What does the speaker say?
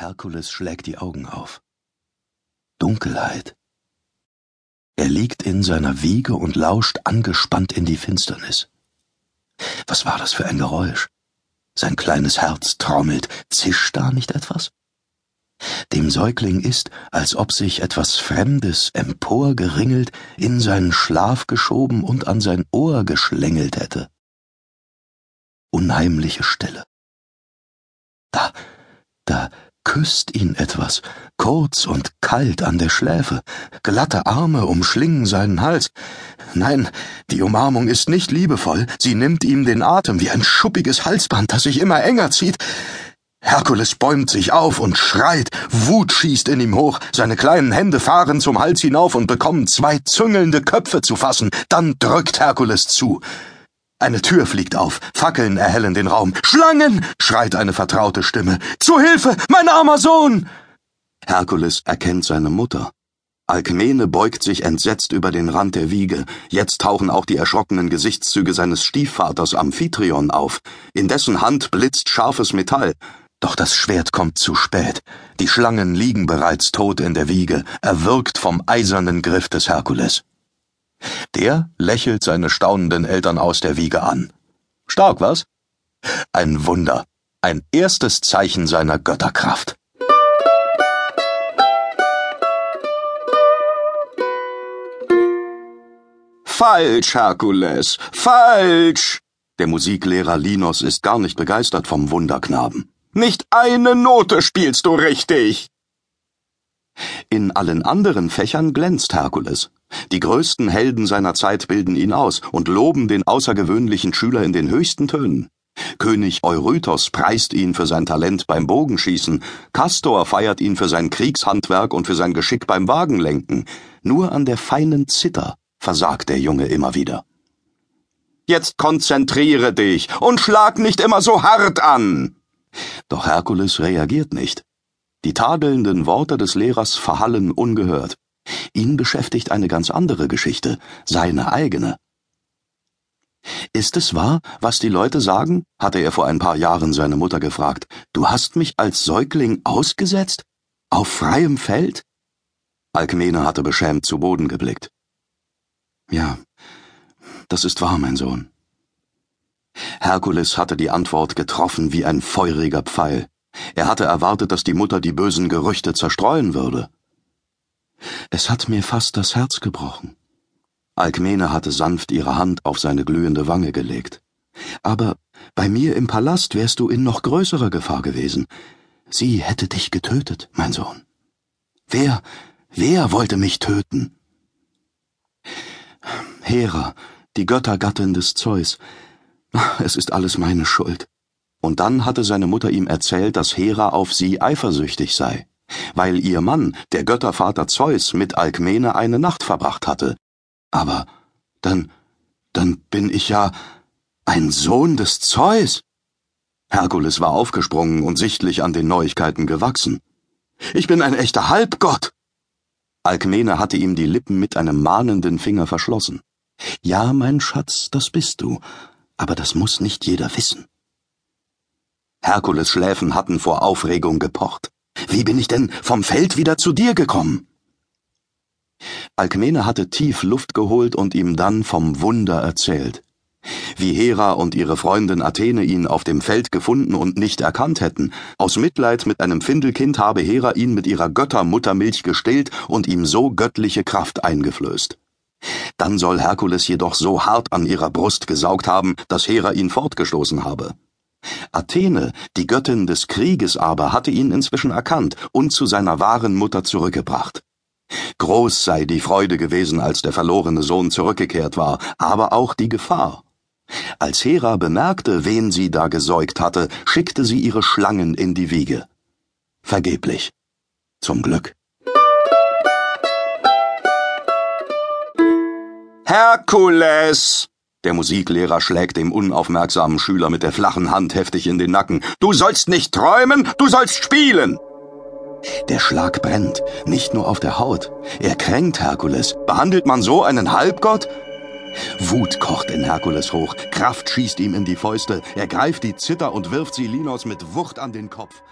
Herkules schlägt die Augen auf. Dunkelheit. Er liegt in seiner Wiege und lauscht angespannt in die Finsternis. Was war das für ein Geräusch? Sein kleines Herz trommelt. Zischt da nicht etwas? Dem Säugling ist, als ob sich etwas Fremdes emporgeringelt, in seinen Schlaf geschoben und an sein Ohr geschlängelt hätte. Unheimliche Stille. Da, küsst ihn etwas, kurz und kalt an der Schläfe, glatte Arme umschlingen seinen Hals. Nein, die Umarmung ist nicht liebevoll, sie nimmt ihm den Atem wie ein schuppiges Halsband, das sich immer enger zieht. Herkules bäumt sich auf und schreit, Wut schießt in ihm hoch, seine kleinen Hände fahren zum Hals hinauf und bekommen zwei züngelnde Köpfe zu fassen, dann drückt Herkules zu. Eine Tür fliegt auf, Fackeln erhellen den Raum. Schlangen! schreit eine vertraute Stimme. Zu Hilfe, mein armer Sohn! Herkules erkennt seine Mutter. Alkmene beugt sich entsetzt über den Rand der Wiege. Jetzt tauchen auch die erschrockenen Gesichtszüge seines Stiefvaters Amphitryon auf. In dessen Hand blitzt scharfes Metall. Doch das Schwert kommt zu spät. Die Schlangen liegen bereits tot in der Wiege, erwürgt vom eisernen Griff des Herkules. Der lächelt seine staunenden Eltern aus der Wiege an. Stark, was? Ein Wunder, ein erstes Zeichen seiner Götterkraft. Falsch, Herkules, falsch! Der Musiklehrer Linos ist gar nicht begeistert vom Wunderknaben. Nicht eine Note spielst du richtig! In allen anderen Fächern glänzt Herkules. Die größten Helden seiner Zeit bilden ihn aus und loben den außergewöhnlichen Schüler in den höchsten Tönen. König Eurytos preist ihn für sein Talent beim Bogenschießen, Castor feiert ihn für sein Kriegshandwerk und für sein Geschick beim Wagenlenken. Nur an der feinen Zither versagt der Junge immer wieder. Jetzt konzentriere dich und schlag nicht immer so hart an! Doch Herkules reagiert nicht. Die tadelnden Worte des Lehrers verhallen ungehört. Ihn beschäftigt eine ganz andere Geschichte, seine eigene. Ist es wahr, was die Leute sagen? hatte er vor ein paar Jahren seine Mutter gefragt. Du hast mich als Säugling ausgesetzt? Auf freiem Feld? Alkmene hatte beschämt zu Boden geblickt. Ja, das ist wahr, mein Sohn. Herkules hatte die Antwort getroffen wie ein feuriger Pfeil. Er hatte erwartet, dass die Mutter die bösen Gerüchte zerstreuen würde. Es hat mir fast das Herz gebrochen. Alkmene hatte sanft ihre Hand auf seine glühende Wange gelegt. Aber bei mir im Palast wärst du in noch größerer Gefahr gewesen. Sie hätte dich getötet, mein Sohn. Wer, wer wollte mich töten? Hera, die Göttergattin des Zeus. Es ist alles meine Schuld. Und dann hatte seine Mutter ihm erzählt, dass Hera auf sie eifersüchtig sei weil ihr Mann, der Göttervater Zeus, mit Alkmene eine Nacht verbracht hatte. Aber dann, dann bin ich ja ein Sohn des Zeus. Herkules war aufgesprungen und sichtlich an den Neuigkeiten gewachsen. Ich bin ein echter Halbgott. Alkmene hatte ihm die Lippen mit einem mahnenden Finger verschlossen. Ja, mein Schatz, das bist du, aber das muss nicht jeder wissen. Herkules Schläfen hatten vor Aufregung gepocht. Wie bin ich denn vom Feld wieder zu dir gekommen? Alkmene hatte tief Luft geholt und ihm dann vom Wunder erzählt. Wie Hera und ihre Freundin Athene ihn auf dem Feld gefunden und nicht erkannt hätten. Aus Mitleid mit einem Findelkind habe Hera ihn mit ihrer Göttermuttermilch gestillt und ihm so göttliche Kraft eingeflößt. Dann soll Herkules jedoch so hart an ihrer Brust gesaugt haben, dass Hera ihn fortgestoßen habe. Athene, die Göttin des Krieges aber, hatte ihn inzwischen erkannt und zu seiner wahren Mutter zurückgebracht. Groß sei die Freude gewesen, als der verlorene Sohn zurückgekehrt war, aber auch die Gefahr. Als Hera bemerkte, wen sie da gesäugt hatte, schickte sie ihre Schlangen in die Wiege. Vergeblich. Zum Glück. Herkules! Der Musiklehrer schlägt dem unaufmerksamen Schüler mit der flachen Hand heftig in den Nacken. Du sollst nicht träumen, du sollst spielen! Der Schlag brennt, nicht nur auf der Haut. Er kränkt Herkules. Behandelt man so einen Halbgott? Wut kocht in Herkules hoch, Kraft schießt ihm in die Fäuste, er greift die Zither und wirft sie Linos mit Wucht an den Kopf.